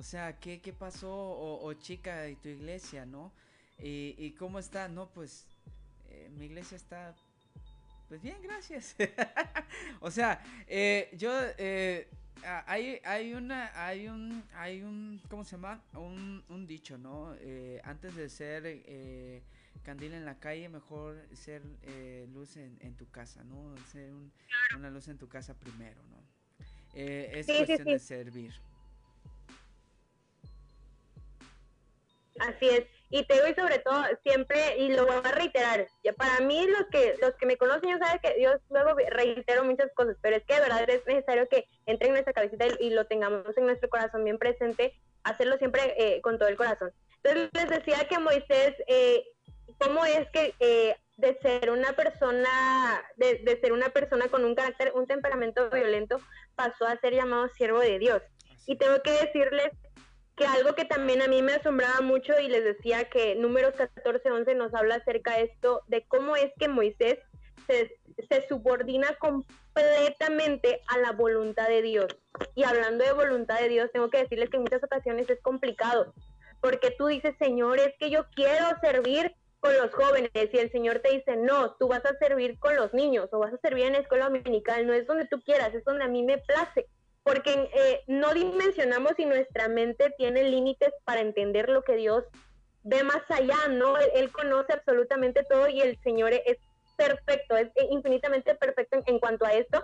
O sea, ¿qué, qué pasó? O, chica y tu iglesia, ¿no? Y, cómo está? No, pues eh, mi iglesia está, pues bien, gracias. o sea, eh, yo, eh, hay, hay una, hay un, hay un, ¿cómo se llama? Un, un dicho, ¿no? antes de ser candil en la calle, mejor ser luz en, tu casa, ¿no? Ser una luz en tu casa primero, ¿no? es cuestión de servir.
Así es. Y te digo, y sobre todo, siempre, y lo voy a reiterar, para mí los que los que me conocen, yo saben que yo luego reitero muchas cosas, pero es que de verdad es necesario que entre en nuestra cabecita y, lo tengamos en nuestro corazón bien presente, hacerlo siempre eh, con todo el corazón. Entonces les decía que Moisés, eh, ¿cómo es que eh, de ser una persona, de, de ser una persona con un carácter, un temperamento violento, pasó a ser llamado siervo de Dios? Y tengo que decirles que algo que también a mí me asombraba mucho y les decía que números 14, 11 nos habla acerca de esto, de cómo es que Moisés se, se subordina completamente a la voluntad de Dios. Y hablando de voluntad de Dios, tengo que decirles que en muchas ocasiones es complicado, porque tú dices, Señor, es que yo quiero servir, con los jóvenes y el Señor te dice, no, tú vas a servir con los niños o vas a servir en la escuela dominical, no es donde tú quieras, es donde a mí me place, porque eh, no dimensionamos y nuestra mente tiene límites para entender lo que Dios ve más allá, ¿no? Él, conoce absolutamente todo y el Señor es perfecto, es infinitamente perfecto en cuanto a esto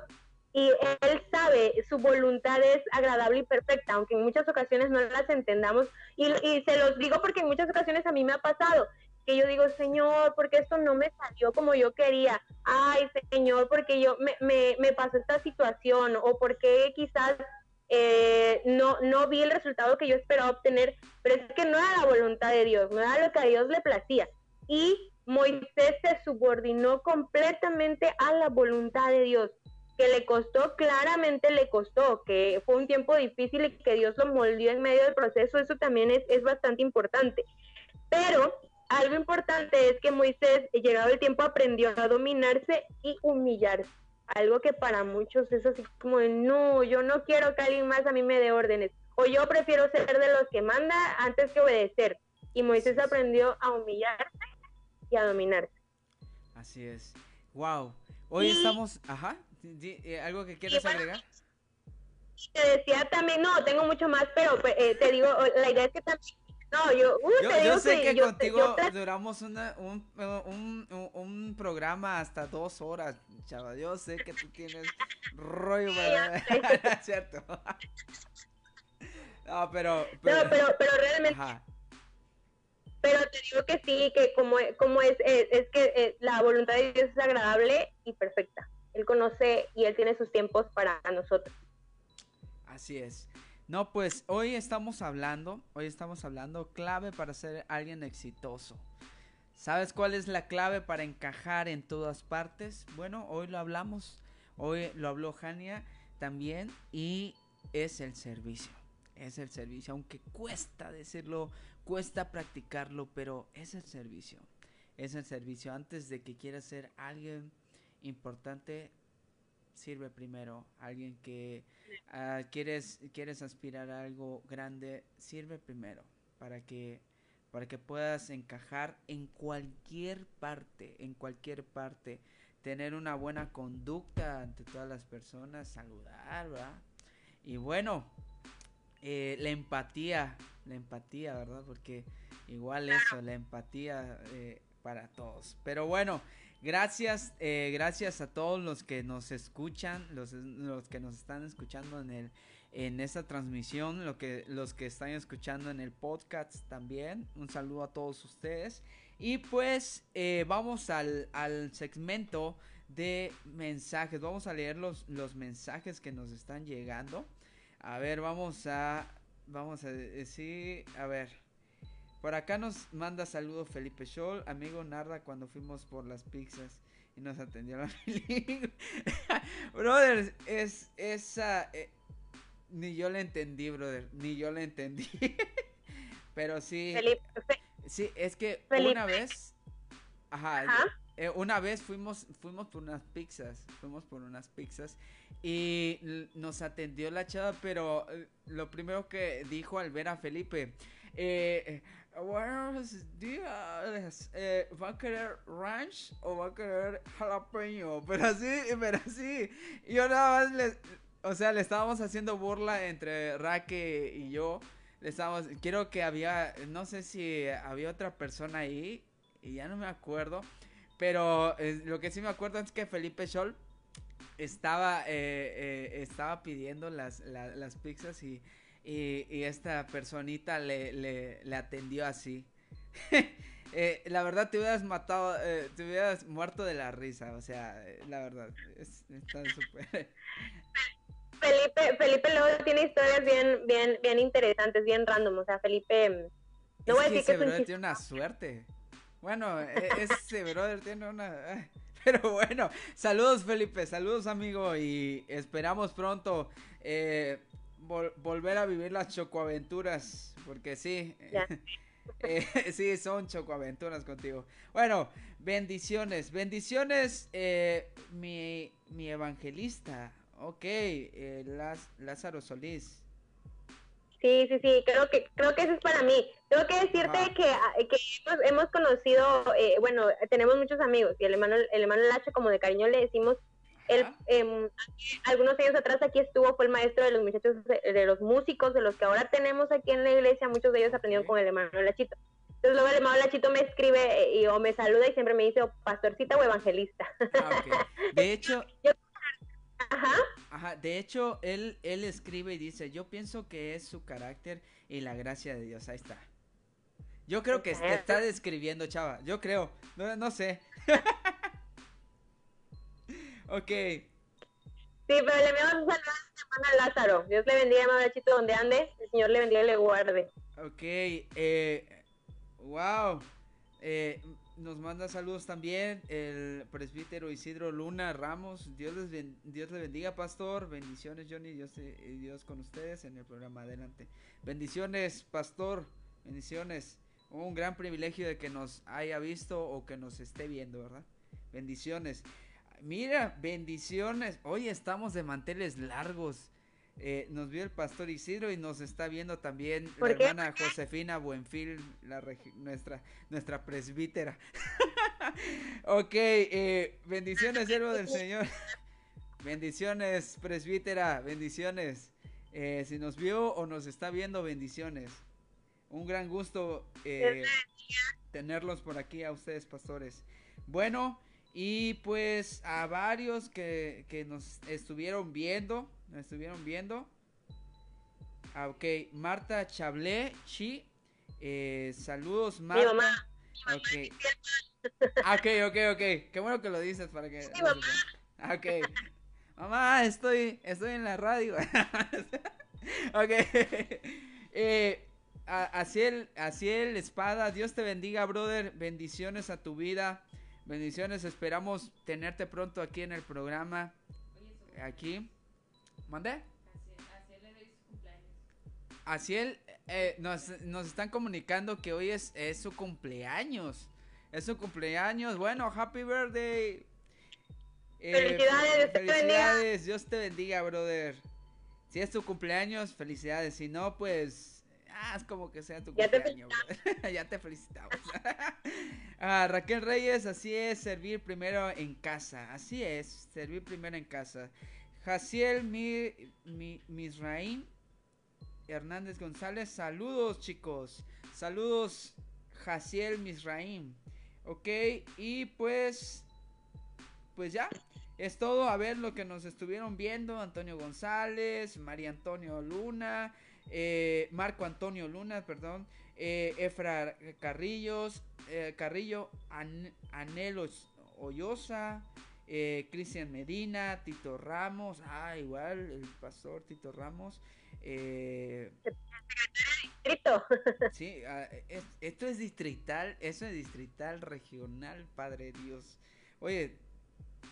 y él sabe, su voluntad es agradable y perfecta, aunque en muchas ocasiones no las entendamos. Y, se los digo porque en muchas ocasiones a mí me ha pasado que yo digo, Señor, porque esto no me salió como yo quería. Ay, Señor, porque yo me, me, me pasó esta situación o porque quizás eh, no, no vi el resultado que yo esperaba obtener, pero es que no era la voluntad de Dios, no era lo que a Dios le placía. Y Moisés se subordinó completamente a la voluntad de Dios que le costó, claramente le costó, que fue un tiempo difícil y que Dios lo moldeó en medio del proceso, eso también es, es bastante importante. Pero algo importante es que Moisés, llegado el tiempo, aprendió a dominarse y humillarse. Algo que para muchos es así como de, no, yo no quiero que alguien más a mí me dé órdenes. O yo prefiero ser de los que manda antes que obedecer. Y Moisés aprendió a humillarse y a dominarse.
Así es. Wow. Hoy estamos, ajá. Eh, ¿Algo que quieras agregar?
Te decía también, no, tengo mucho más, pero eh, te digo, la idea es que también no, yo, uh,
yo, yo sé que, contigo duramos una, un, un, un, programa hasta dos horas, chaval. Yo sé que tú tienes rollo para... ¿Cierto? no, pero,
pero... No, pero, pero realmente... Pero te digo que sí, que como, como es, es, es que eh, la voluntad de Dios es agradable y perfecta. Él conoce y Él tiene sus tiempos para nosotros.
Así es. No, pues hoy estamos hablando, hoy estamos hablando clave para ser alguien exitoso. ¿Sabes cuál es la clave para encajar en todas partes? Bueno, hoy lo hablamos, hoy lo habló Jania también y es el servicio. Es el servicio, aunque cuesta decirlo, cuesta practicarlo, pero es el servicio. Es el servicio antes de que quieras ser alguien importante sirve primero. Alguien que uh, quieres, quieres aspirar a algo grande, sirve primero para que, para que puedas encajar en cualquier parte, en cualquier parte. Tener una buena conducta ante todas las personas, saludar, ¿verdad? Y bueno, eh, la empatía, la empatía, ¿verdad? Porque igual eso, la empatía eh, para todos. Pero bueno, Gracias, eh, gracias a todos los que nos escuchan, los, que nos están escuchando en el en esta transmisión, lo que, los que están escuchando en el podcast también. Un saludo a todos ustedes. Y pues eh, vamos al, al, segmento de mensajes. Vamos a leer los, los mensajes que nos están llegando. A ver, vamos a. Vamos a decir. A ver. Por acá nos manda saludos Felipe Scholl, amigo Narda, cuando fuimos por las pizzas y nos atendió la brother, es esa. Eh, ni yo le entendí, brother. Ni yo le entendí. Pero sí. Felipe, sí, es que una vez. Ajá. Eh, una vez fuimos, fuimos por unas pizzas. Fuimos por unas pizzas. Y nos atendió la chava, pero eh, lo primero que dijo al ver a Felipe. Eh, buenos días. Eh, ¿Va a querer ranch o va a querer jalapeño? Pero así, pero así. Yo nada más le. O sea, le estábamos haciendo burla entre Raque y yo. Le estábamos. Quiero que había. No sé si había otra persona ahí. Y ya no me acuerdo. Pero eh, lo que sí me acuerdo es que Felipe Scholl estaba, eh, estaba pidiendo las, las pizzas y y, esta personita le, le, atendió así. Eh, la verdad te hubieras matado, eh, te hubieras muerto de la risa, o sea, eh, la verdad, está súper...
Felipe, Felipe luego tiene historias bien, bien, bien interesantes, bien random, o sea, Felipe... Mm,
no voy a decir que ese brother tiene una suerte. Bueno, e, ese brother tiene una... Pero bueno, saludos Felipe, saludos amigo y esperamos pronto eh, volver a vivir las chocoaventuras, porque sí, eh, sí, son chocoaventuras contigo. Bueno, bendiciones, bendiciones, eh, mi, mi evangelista, ok, eh, Lázaro Solís.
Sí, sí, sí, creo que creo que eso es para mí. Tengo que decirte que, ah, que hemos, conocido, eh, bueno, tenemos muchos amigos y el hermano, el hermano Lacho, como de cariño le decimos, él, eh, algunos años atrás aquí estuvo, fue el maestro de los muchachos, de, los músicos, de los que ahora tenemos aquí en la iglesia, muchos de ellos aprendieron con el hermano Lachito. Entonces luego el hermano Lachito me escribe eh, y, o me saluda y siempre me dice pastorcita o evangelista.
Ah, de hecho... Ajá. Ajá, de hecho, él, él escribe y dice, yo pienso que es su carácter y la gracia de Dios. Ahí está. Yo creo que está describiendo, chava. Yo creo. No, no sé. ok.
Sí, pero le enviamos un saludo a hermano Lázaro. Dios le bendiga, Chito, donde ande. El Señor le bendiga y le guarde.
Ok. Eh, wow. Eh, nos manda saludos también el presbítero Isidro Luna Ramos. Dios les Dios le bendiga, pastor. Bendiciones, Johnny. Dios, Dios con ustedes en el programa. Adelante. Bendiciones, pastor. Bendiciones. Un gran privilegio de que nos haya visto o que nos esté viendo, ¿verdad? Bendiciones. Mira, bendiciones. Hoy estamos de manteles largos. Eh, nos vio el pastor Isidro y nos está viendo también la hermana Josefina Buenfil, la nuestra, nuestra presbítera. ok, eh, bendiciones, siervo del Señor. bendiciones, presbítera, bendiciones. Eh, si nos vio o nos está viendo, bendiciones. Un gran gusto tenerlos por aquí a ustedes, pastores. Bueno, y pues a varios que, que nos estuvieron viendo nos estuvieron viendo. Ah, ok, Marta Chablé, Chi. Eh, saludos, Marta. Mi mamá. Okay. Ah, ok, ok, ok. Qué bueno que lo dices para que. mamá. Ah, ok. Mamá, estoy, estoy en la radio. ok. Eh, así el, así el espada. Dios te bendiga, brother. Bendiciones a tu vida. Bendiciones. Esperamos tenerte pronto aquí en el programa. Aquí. ¿Mandé? Así él eh, nos, nos, están comunicando que hoy es, es, su cumpleaños. Es su cumpleaños. Bueno, happy birthday.
Eh, felicidades,
felicidades. Dios te bendiga, brother. Si es tu cumpleaños, felicidades. Si no, pues. Ah, es como que sea tu cumpleaños. ya te felicitamos. ah, Raquel Reyes, así es, servir primero en casa. Así es, servir primero en casa. Jaciel mi, mi, Misraín Hernández González. Saludos, chicos. Saludos, Jaciel Misraín. Ok, y pues. Pues ya. Es todo. A ver lo que nos estuvieron viendo. Antonio González, María Antonio Luna, eh, Marco Antonio Luna, perdón. Eh, Efra Carrillos, eh, Carrillo, Anelos Hoyosa. Eh, Cristian Medina, Tito Ramos, ah, igual el pastor Tito Ramos. Eh, sí, ah, esto es distrital, eso es distrital, regional, Padre Dios. Oye,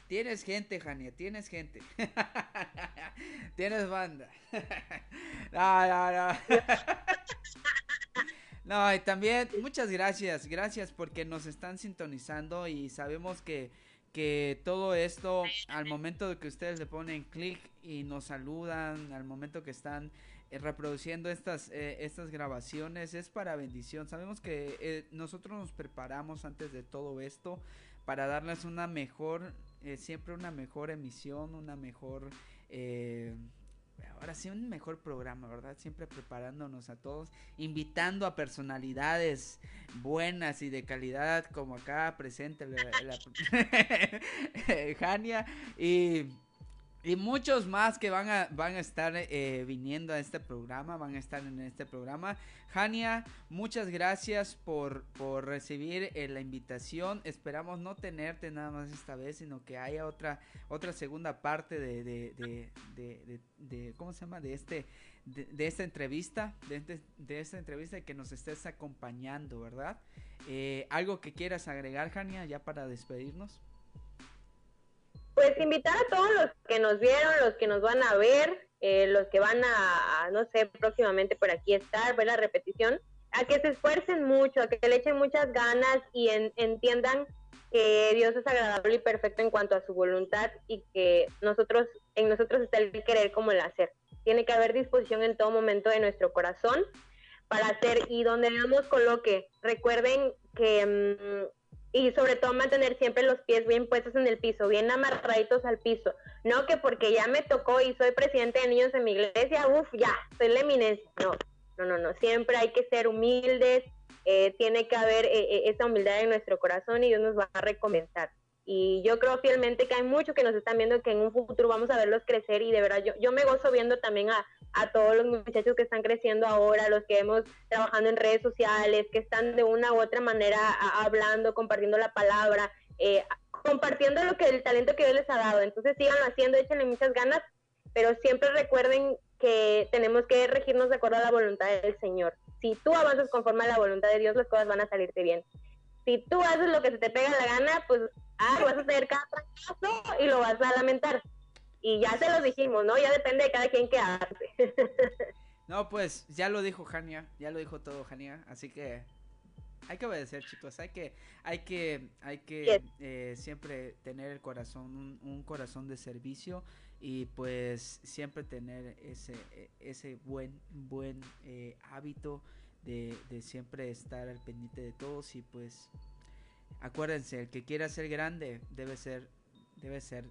tienes gente, Jania, tienes gente. tienes banda. no, no, no. no, y también muchas gracias, gracias porque nos están sintonizando y sabemos que que todo esto, al momento de que ustedes le ponen clic y nos saludan, al momento que están eh, reproduciendo estas, eh, estas grabaciones, es para bendición. Sabemos que eh, nosotros nos preparamos antes de todo esto para darles una mejor, siempre una mejor emisión, una mejor ahora sí un mejor programa, ¿verdad? Siempre preparándonos a todos, invitando a personalidades buenas y de calidad como acá presente la, la Jania y y muchos más que van a, van a estar eh, viniendo a este programa, van a estar en este programa. Jania, muchas gracias por, por recibir eh, la invitación. Esperamos no tenerte nada más esta vez, sino que haya otra, otra segunda parte de, de, de, ¿cómo se llama? De este, de, esta entrevista, de, este, esta entrevista que nos estés acompañando, ¿verdad? Eh, ¿Algo que quieras agregar, Jania, ya para despedirnos?
Pues invitar a todos los que nos vieron, los que nos van a ver, eh, los que van a, no sé, próximamente por aquí estar, ver la repetición, a que se esfuercen mucho, a que le echen muchas ganas y entiendan que Dios es agradable y perfecto en cuanto a su voluntad y que nosotros, en nosotros está el querer como el hacer. tiene que haber disposición en todo momento de nuestro corazón para hacer y donde Dios nos coloque. Recuerden que, mm, y sobre todo mantener siempre los pies bien puestos en el piso, bien amarraditos al piso. No que porque ya me tocó y soy presidente de niños en mi iglesia, uff, ya, soy la eminencia. No, no, no, no. Siempre hay que ser humildes, eh, tiene que haber eh, eh, esa humildad en nuestro corazón y Dios nos va a recompensar. Y yo creo fielmente que hay muchos que nos están viendo que en un futuro vamos a verlos crecer y de verdad yo, yo me gozo viendo también a, a todos los muchachos que están creciendo ahora, los que hemos trabajando en redes sociales, que están de una u otra manera hablando, compartiendo la palabra, eh, compartiendo lo que el talento que Dios les ha dado. Entonces síganlo haciendo, échenle muchas ganas, pero siempre recuerden que tenemos que regirnos de acuerdo a la voluntad del Señor. Si tú avanzas conforme a la voluntad de Dios, las cosas van a salirte bien. Si tú haces lo que se te pega la gana, pues ah, vas a hacer cada fracaso y lo vas a lamentar. Y ya se lo dijimos, ¿no? Ya depende de cada quien que hace.
no, pues ya lo dijo Jania, ya lo dijo todo Jania, así que hay que obedecer, chicos. Hay que, hay que, hay que eh, siempre tener el corazón, un, corazón de servicio y pues siempre tener ese, ese buen, buen eh, hábito de, de, siempre estar al pendiente de todos y pues acuérdense, el que quiera ser grande debe ser, debe ser,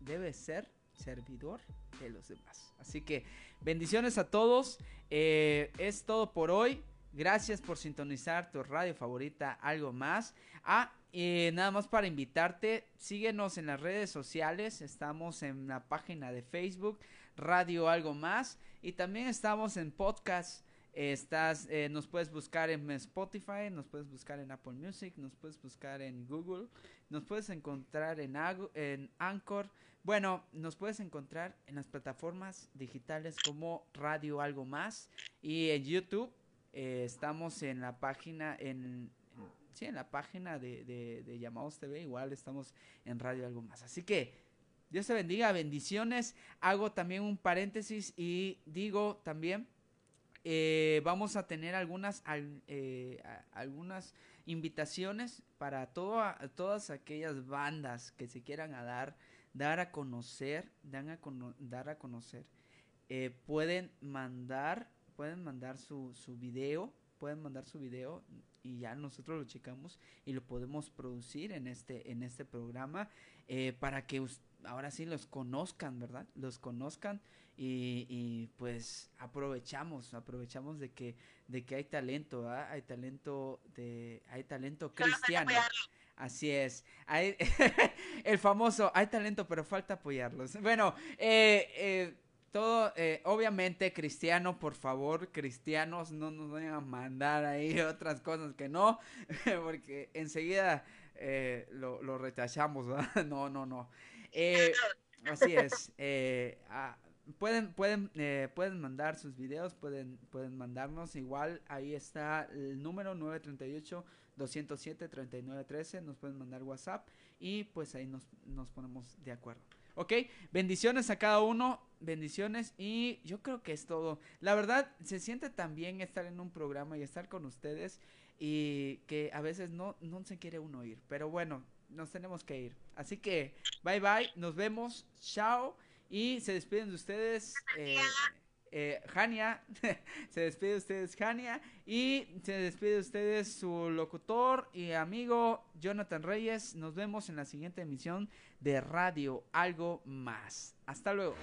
debe ser servidor de los demás. Así que bendiciones a todos. Eh, es todo por hoy. Gracias por sintonizar tu radio favorita, algo más. Ah, y nada más para invitarte, síguenos en las redes sociales. Estamos en la página de Facebook, Radio Algo Más. Y también estamos en podcast. Estás, eh, nos puedes buscar en Spotify, nos puedes buscar en Apple Music, nos puedes buscar en Google, nos puedes encontrar en, en Anchor. Bueno, nos puedes encontrar en las plataformas digitales como Radio Algo Más y en YouTube. Eh, estamos en la página, en, sí, en la página de, de, Llamados TV, igual estamos en Radio Algo Más. Así que Dios te bendiga, bendiciones. Hago también un paréntesis y digo también eh, vamos a tener algunas, eh, algunas invitaciones para todas aquellas bandas que se quieran dar, dar a conocer, dan a dar a conocer. Eh, pueden mandar, pueden mandar su, su video, pueden mandar su video y ya nosotros lo checamos y lo podemos producir en este, en este programa para que ahora sí los conozcan, ¿verdad? Los conozcan y, pues aprovechamos, aprovechamos de que, de que hay talento, hay talento de, hay talento cristiano. Así es. Hay, el famoso, hay talento, pero falta apoyarlos. Bueno, eh, eh, todo, eh, obviamente, cristiano, por favor, cristianos, no nos vayan a mandar ahí otras cosas que no, porque enseguida lo, lo, rechazamos, ¿verdad? No, no, no. así es. A, pueden, pueden, eh, pueden mandar sus videos, pueden, pueden mandarnos. Igual ahí está el número 938-207-3913. Nos pueden mandar WhatsApp y pues ahí nos, nos ponemos de acuerdo. Ok, bendiciones a cada uno, bendiciones y yo creo que es todo. La verdad, se siente tan bien estar en un programa y estar con ustedes y que a veces no, no se quiere uno ir, pero bueno, nos tenemos que ir. Así que, bye bye, nos vemos, chao. Y se despiden de ustedes. Eh, eh, Jania, se despide de ustedes Jania y se despide de ustedes su locutor y amigo Jonathan Reyes. Nos vemos en la siguiente emisión de Radio Algo Más. Hasta luego.